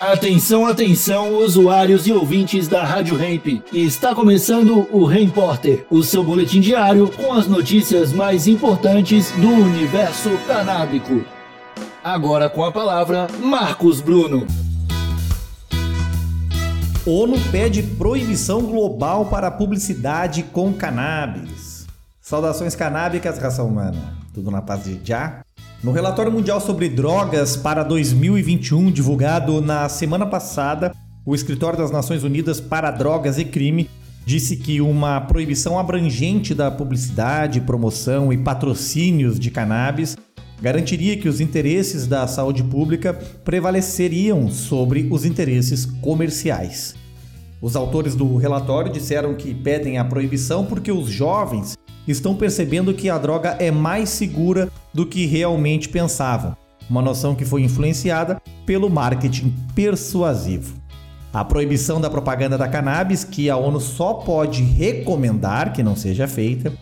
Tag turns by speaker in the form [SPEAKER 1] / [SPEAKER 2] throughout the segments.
[SPEAKER 1] Atenção, atenção, usuários e ouvintes da Rádio Hemp. Está começando o Repórter, o seu boletim diário com as notícias mais importantes do universo canábico. Agora com a palavra, Marcos Bruno.
[SPEAKER 2] ONU pede proibição global para publicidade com cannabis. Saudações canábicas, raça humana. Tudo na paz de já? No relatório mundial sobre drogas para 2021, divulgado na semana passada, o Escritório das Nações Unidas para Drogas e Crime disse que uma proibição abrangente da publicidade, promoção e patrocínios de cannabis garantiria que os interesses da saúde pública prevaleceriam sobre os interesses comerciais. Os autores do relatório disseram que pedem a proibição porque os jovens estão percebendo que a droga é mais segura do que realmente pensavam, uma noção que foi influenciada pelo marketing persuasivo. A proibição da propaganda da cannabis, que a ONU só pode recomendar que não seja feita,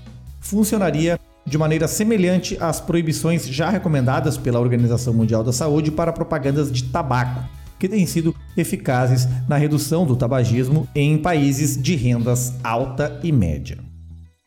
[SPEAKER 2] funcionaria de maneira semelhante às proibições já recomendadas pela Organização Mundial da Saúde para propagandas de tabaco, que têm sido eficazes na redução do tabagismo em países de rendas alta e média.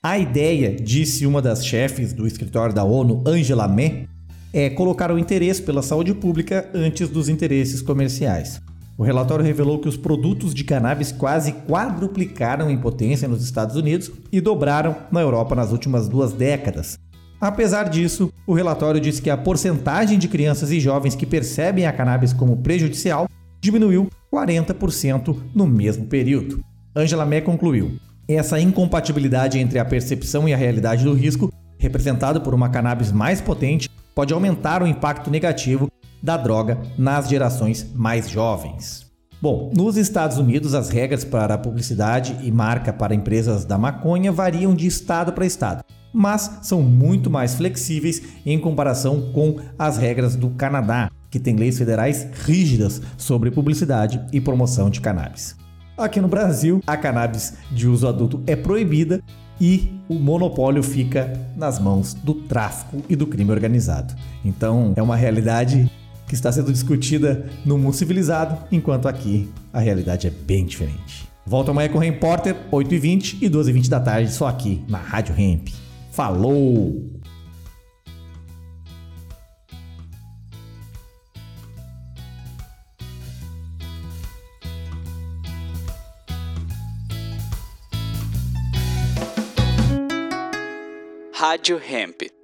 [SPEAKER 2] A ideia, disse uma das chefes do escritório da ONU, Angela May, é colocar o interesse pela saúde pública antes dos interesses comerciais. O relatório revelou que os produtos de cannabis quase quadruplicaram em potência nos Estados Unidos e dobraram na Europa nas últimas duas décadas. Apesar disso, o relatório disse que a porcentagem de crianças e jovens que percebem a cannabis como prejudicial diminuiu 40% no mesmo período. Angela May concluiu: essa incompatibilidade entre a percepção e a realidade do risco, representado por uma cannabis mais potente, pode aumentar o impacto negativo da droga nas gerações mais jovens. Bom, nos Estados Unidos, as regras para publicidade e marca para empresas da maconha variam de estado para estado, mas são muito mais flexíveis em comparação com as regras do Canadá, que tem leis federais rígidas sobre publicidade e promoção de cannabis. Aqui no Brasil, a cannabis de uso adulto é proibida e o monopólio fica nas mãos do tráfico e do crime organizado. Então, é uma realidade que está sendo discutida no mundo civilizado, enquanto aqui a realidade é bem diferente. Volto amanhã com o Repórter, 8h20 e 12h20 da tarde, só aqui na Rádio Hemp. Falou!
[SPEAKER 3] Rádio Hemp.